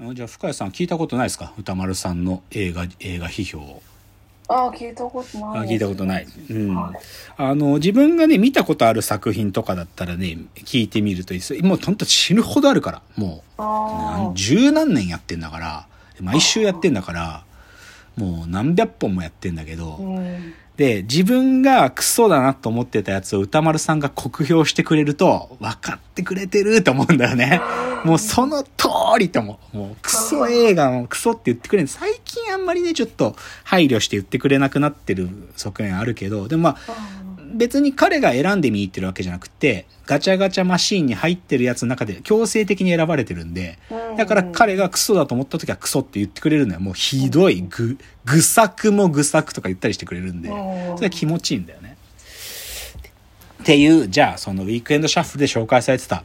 じゃあ深谷さん聞いたことないですか？歌丸さんの映画映画批評を。ああ、聞いたことない、あ聞いたことない。うん。はいあの、自分がね、見たことある作品とかだったらね、聞いてみるといいです。もうほんと死ぬほどあるから、もう。あ十何年やってんだから、毎週やってんだから、もう何百本もやってんだけど、あ。うん。で、自分がクソだなと思ってたやつを歌丸さんが酷評してくれると、分かってくれてると思うんだよね。もうその通りとも。もうクソ映画もクソって言ってくれる。最近あんまりね、ちょっと配慮して言ってくれなくなってる側面あるけど、でもまあ、別に彼が選んで見に行ってるわけじゃなくて、ガチャガチャマシーンに入ってるやつの中で強制的に選ばれてるんで、だから彼がクソだと思った時はクソって言ってくれるのよ。もうひどい、ぐ、ぐさくもぐさくとか言ったりしてくれるんで、それは気持ちいいんだよね。っていう、じゃあそのウィークエンドシャッフルで紹介されてた、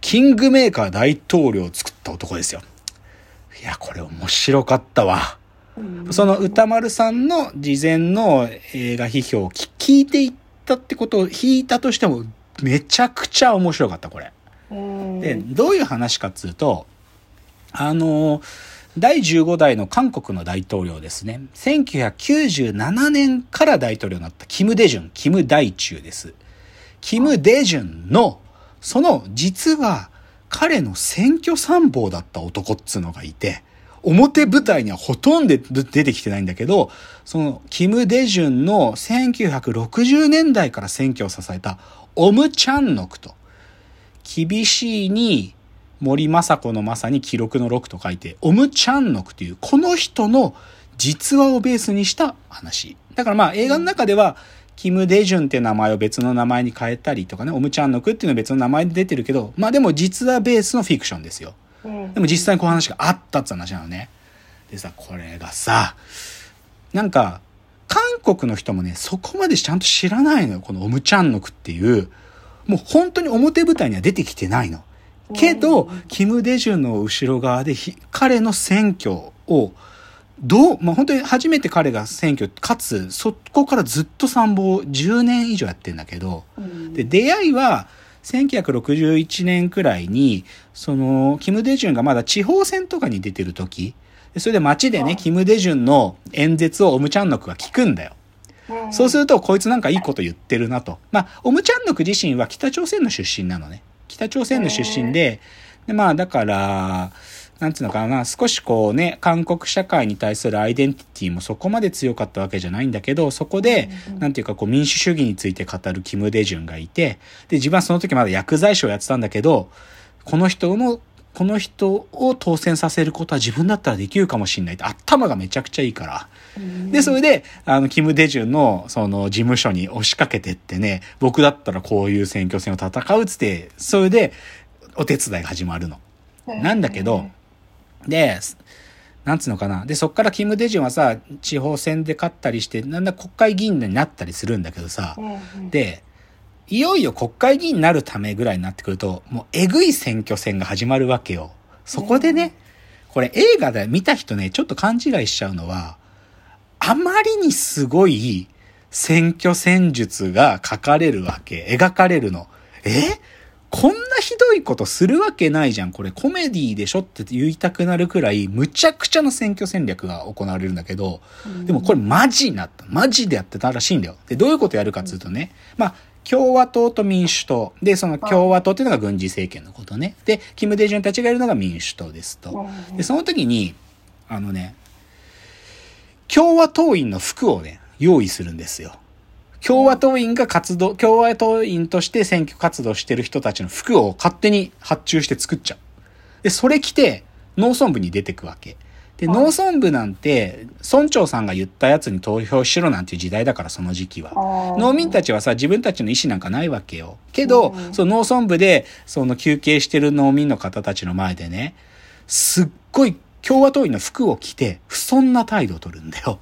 キングメーカー大統領を作った男ですよ。いや、これ面白かったわ。その歌丸さんの事前の映画批評を聞聞いていったってことを引いたとしても、めちゃくちゃ面白かった、これ。うん。で、どういう話かっつうと、あの、第15代の韓国の大統領ですね。1997年から大統領になったキム・デジュン、キム・大中です。キム・デジュンの、その、実は、彼の選挙参謀だった男っつうのがいて、表舞台にはほとんど出てきてないんだけど、その、キム・デジュンの1960年代から選挙を支えた、オム・チャンノクと、厳しいに森雅子のまさに記録の6と書いて、オム・チャンノクという、この人の実話をベースにした話。だからまあ映画の中では、キム・デジュンって名前を別の名前に変えたりとかね、オム・チャンノクっていうのは別の名前で出てるけど、まあでも実話ベースのフィクションですよ。うんでも実際にこう話があったって話なのね。でさ、これがさ、なんか、韓国の人もね、そこまでちゃんと知らないのよ。このオムチャンノクっていう、もう本当に表舞台には出てきてないの。けど、キム・デジュンの後ろ側でひ、彼の選挙を、どう、まあ、本当に初めて彼が選挙、かつ、そこからずっと参謀10年以上やってんだけど、うんで、出会いは、1961年くらいに、その、キム・デジュンがまだ地方選とかに出てる時、でそれで街でね、キム・デジュンの演説をオムチャンノクが聞くんだよ。うんそうすると、こいつなんかいいこと言ってるなと。まあ、オムチャンノク自身は北朝鮮の出身なのね。北朝鮮の出身で、で、まあ、だから、なんつうのかな、少しこうね、韓国社会に対するアイデンティティもそこまで強かったわけじゃないんだけど、そこで、なんていうかこう民主主義について語るキム・デジュンがいて、で、自分はその時まだ薬剤師をやってたんだけど、この人の、この人を当選させることは自分だったらできるかもしれないって、頭がめちゃくちゃいいから。で、それで、あの、キム・デジュンの、その、事務所に押しかけてってね、僕だったらこういう選挙戦を戦うっつって、それで、お手伝いが始まるの。なんだけど、で、なんつうのかな。で、そっからキム・デジュンはさ、地方選で勝ったりして、なんだ国会議員になったりするんだけどさ、うんで、いよいよ国会議員になるためぐらいになってくると、もうえぐい選挙戦が始まるわけよ。そこでね、これ映画で見た人ね、ちょっと勘違いしちゃうのは、あまりにすごい選挙戦術が書かれるわけ、描かれるの。え？こんなひどいことするわけないじゃん。これコメディでしょって言いたくなるくらい、むちゃくちゃな選挙戦略が行われるんだけど、でもこれマジになった。マジでやってたらしいんだよ。で、どういうことやるかっていうとね、まあ、共和党と民主党。で、その共和党っていうのが軍事政権のことね。で、キム・デジュンたちがいるのが民主党ですと。で、その時に、あのね、共和党員の服をね、用意するんですよ。共和党員が活動、共和党員として選挙活動してる人たちの服を勝手に発注して作っちゃう。で、それ着て、農村部に出てくわけ。で、はい農村部なんて、村長さんが言ったやつに投票しろなんていう時代だから、その時期は。農民たちはさ、自分たちの意思なんかないわけよ。けど、うんその農村部で、その休憩してる農民の方たちの前でね、すっごい共和党員の服を着て、不遜な態度を取るんだよ。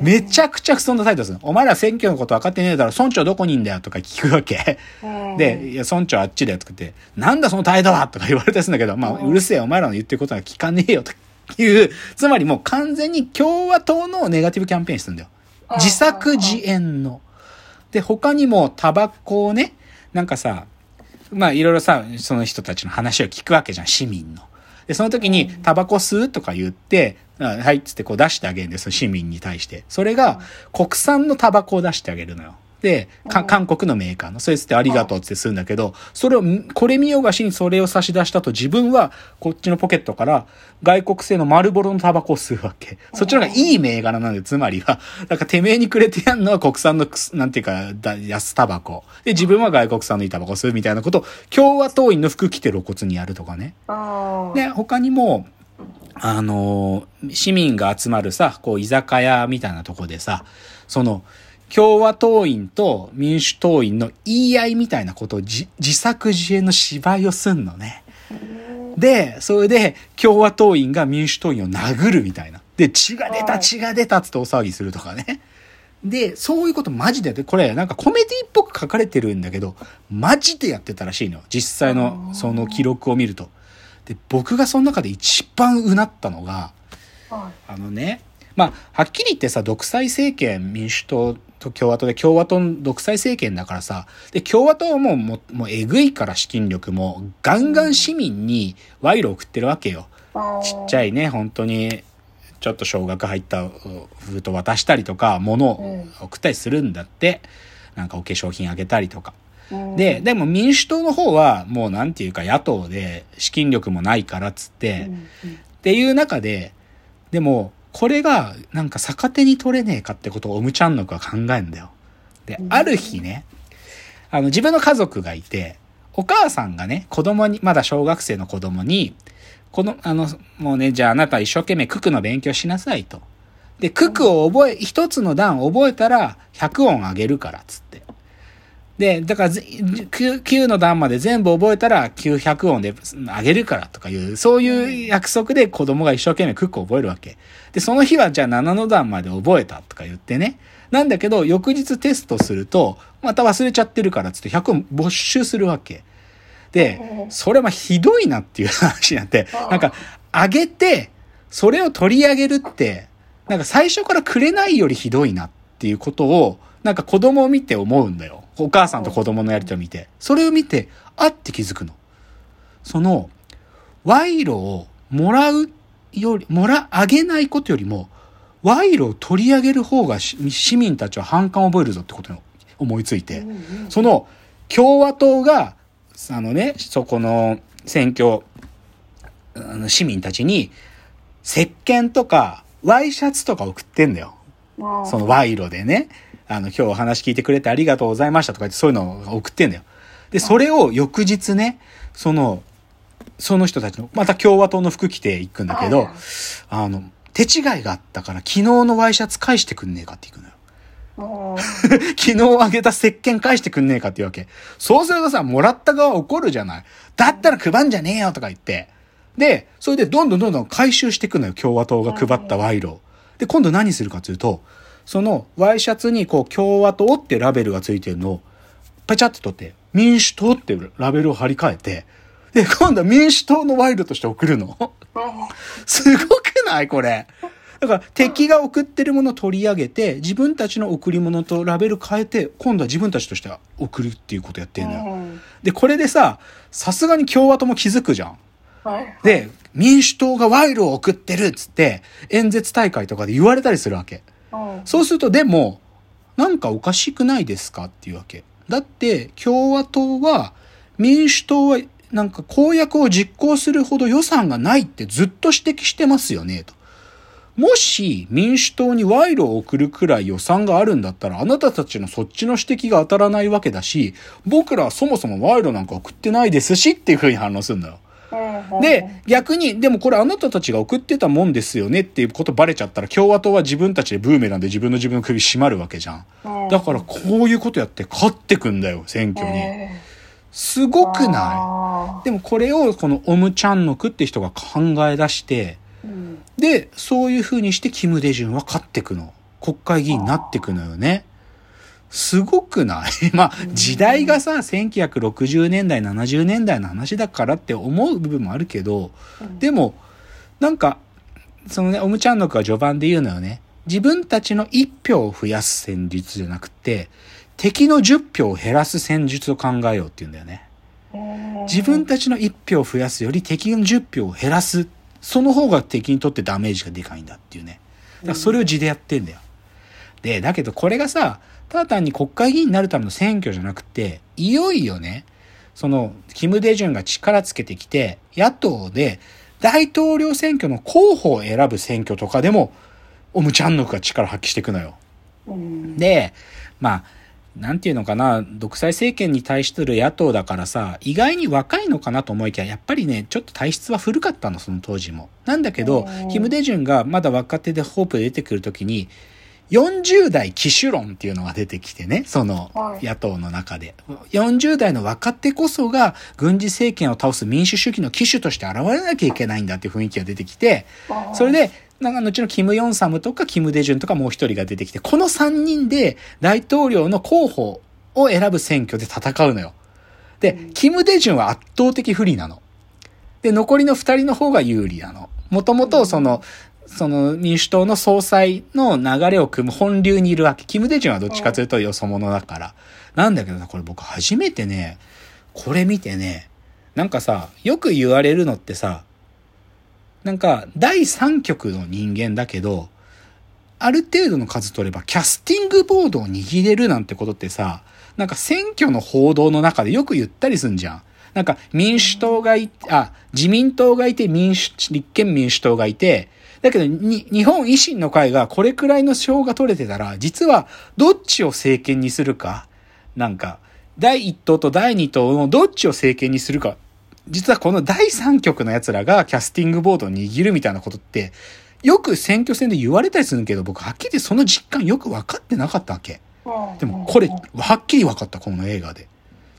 めちゃくちゃ不遜な態度するの。お前ら選挙のこと分かってねえだろ、村長どこにいんだよとか聞くわけ。で、いや、村長あっちだよとか言って、なんだその態度はとか言われたりするんだけど、まあ、うるせえ、お前らの言ってることは聞かねえよという、つまりもう完全に共和党のネガティブキャンペーンしてるんだよ。自作自演の。で、他にもタバコをね、なんかさ、まあいろいろさ、その人たちの話を聞くわけじゃん、市民の。で、その時に、タバコ吸うとか言って、あはいっつってこう出してあげるんですよ、市民に対して。それが、国産のタバコを出してあげるのよ。で、韓国のメーカーの、それつってありがとうってするんだけど、それを、んこれ見よがしにそれを差し出したと自分は、こっちのポケットから、外国製の丸ボロのタバコを吸うわけ。そっちの方がいい銘柄なんで、つまりは、なんかてめえにくれてやんのは国産のくす、なんていうか、だ安タバコ。で、自分は外国産のいいタバコを吸うみたいなことを、共和党員の服着て露骨にやるとかね。で、他にも、あのー市民が集まるさ、こう、居酒屋みたいなとこでさ、その、共和党員と民主党員の言い合いみたいなことをじ自作自演の芝居をすんのね。で、それで共和党員が民主党員を殴るみたいな。で、血が出た、はい血が出たっつって大騒ぎするとかね。で、そういうことマジでやって、これなんかコメディっぽく書かれてるんだけど、マジでやってたらしいのよ。実際のその記録を見ると。で、僕がその中で一番うなったのが、はあのね、まあ、はっきり言ってさ、独裁政権、民主党と共和党で、共和党の独裁政権だからさ、で、共和党はもう、もう、もうえぐいから資金力も、ガンガン市民に賄賂を送ってるわけよ。い。ちっちゃい。いね、本当に、ちょっと少額入ったう封筒渡したりとか、物を送ったりするんだって。なんかお化粧品あげたりとか。うんで、、でも民主党の方は、もうなんていうか野党で資金力もないからっつって、うんうんっていう中で、でも、これが、なんか逆手に取れねえかってことをオムちゃんの子は考えるんだよ。でう、んある日ね、あの、自分の家族がいて、お母さんがね、子供に、まだ小学生の子供に、この、あの、もうね、じゃああなた一生懸命九九の勉強しなさいと。で、九九を覚え、一つの段覚えたら100音あげるから、つって。で、だから、9, 9の段まで全部覚えたら900音であげるからとかいう、そういう約束で子供が一生懸命クックを覚えるわけ。で、その日はじゃあ7の段まで覚えたとか言ってね。なんだけど、翌日テストすると、また忘れちゃってるからっつって100音没収するわけ。で、それはひどいなっていう話になって、なんか、あげて、それを取り上げるって、なんか最初からくれないよりひどいなっていうことを、なんか子供を見て思うんだよ。お母さんと子供のやりとりを見て。それを見て、あって気づくの。その、賄賂をもらうより、もら、あげないことよりも、賄賂を取り上げる方がし市民たちは反感を覚えるぞってことに思いついて。その共和党が、あのね、そこの選挙、あの市民たちに、石鹸とか、ワイシャツとか送ってんだよ。その賄賂でね。あの、今日お話聞いてくれてありがとうございましたとか言ってそういうのを送ってんだよ。で、それを翌日ね、その、その人たちの、また共和党の服着ていくんだけど、あの、手違いがあったから昨日のワイシャツ返してくんねえかっていくのよ。昨日あげた石鹸返してくんねえかっていうわけ。そうするとさ、もらった側怒るじゃない。だったら配んじゃねえよとか言って。で、それでどんどんどんどん回収していくのよ。共和党が配った賄賂を。で、今度何するかというと、そのワイシャツにこう共和党ってラベルがついてるのを、パチャって取って、民主党ってラベルを貼り替えて、で、今度は民主党の賄賂として送るの。すごくない？これ。だから敵が送ってるものを取り上げて、自分たちの贈り物とラベル変えて、今度は自分たちとしては送るっていうことやってんのよ。うんで、これでさ、さすがに共和党も気づくじゃん。はいで、民主党が賄賂を送ってるっつって、演説大会とかで言われたりするわけ。そうすると、でも、なんかおかしくないですかっていうわけ。だって、共和党は、民主党は、なんか公約を実行するほど予算がないってずっと指摘してますよね、と。もし民主党に賄賂を送るくらい予算があるんだったら、あなたたちのそっちの指摘が当たらないわけだし、僕らはそもそも賄賂なんか送ってないですしっていうふうに反応するのよ。うんで、逆に、でもこれあなたたちが送ってたもんですよねっていうことバレちゃったら、共和党は自分たちでブーメランで自分の自分の首絞まるわけじゃん。うんだからこういうことやって勝ってくんだよ、選挙に。えすごーくない？あでもこれをこのオムチャンノクって人が考え出して、で、そういう風にしてキム・デジュンは勝ってくの。国会議員になってくのよね。すごくない？まあ、時代がさ、1960年代、70年代の話だからって思う部分もあるけど、でも、なんか、そのね、オムチャンノクは序盤で言うのよね。自分たちの1票を増やす戦術じゃなくて、敵の10票を減らす戦術を考えようって言うんだよね。うん自分たちの1票を増やすより敵の10票を減らす。その方が敵にとってダメージがでかいんだっていうね。だからそれを地でやってんだよ。で、だけどこれがさ、ただ単に国会議員になるための選挙じゃなくて、いよいよね、その、キム・デジュンが力つけてきて、野党で大統領選挙の候補を選ぶ選挙とかでも、オムチャンノクが力発揮していくのよ。うんで、まあ、なんていうのかな、独裁政権に対してる野党だからさ、意外に若いのかなと思いきや、やっぱりね、ちょっと体質は古かったの、その当時も。なんだけどうん、キム・デジュンがまだ若手でホープで出てくるときに、40代騎手論っていうのが出てきてね、そのはい野党の中で。40代の若手こそが軍事政権を倒す民主主義の騎手として現れなきゃいけないんだっていう雰囲気が出てきて、それで、なんか後のキム・ヨンサムとかキム・デジュンとかもう一人が出てきて、この3人で大統領の候補を選ぶ選挙で戦うのよ。で、キム・デジュンは圧倒的不利なの。で、残りの2人の方が有利なの。もともとその、その民主党の総裁の流れを組む本流にいるわけ。キム・デジュンはどっちかというとよそ者だから。なんだけどさ、これ僕初めてね、これ見てね、なんかさ、よく言われるのってさ、なんか、第三局の人間だけど、ある程度の数取れば、キャスティングボードを握れるなんてことってさ、なんか選挙の報道の中でよく言ったりすんじゃん。なんか民主党がいあ、自民党がいて民主、立憲民主党がいて、だけどに、日本維新の会がこれくらいの票が取れてたら、実はどっちを政権にするか、なんか、第一党と第二党のどっちを政権にするか、実はこの第三局の奴らがキャスティングボードを握るみたいなことって、よく選挙戦で言われたりするけど、僕はっきりその実感よく分かってなかったわけ。でもこれ、はっきり分かった、この映画で。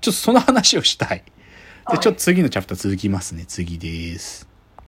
ちょっとその話をしたい。で、ちょっと次のチャプター続きますね。次です。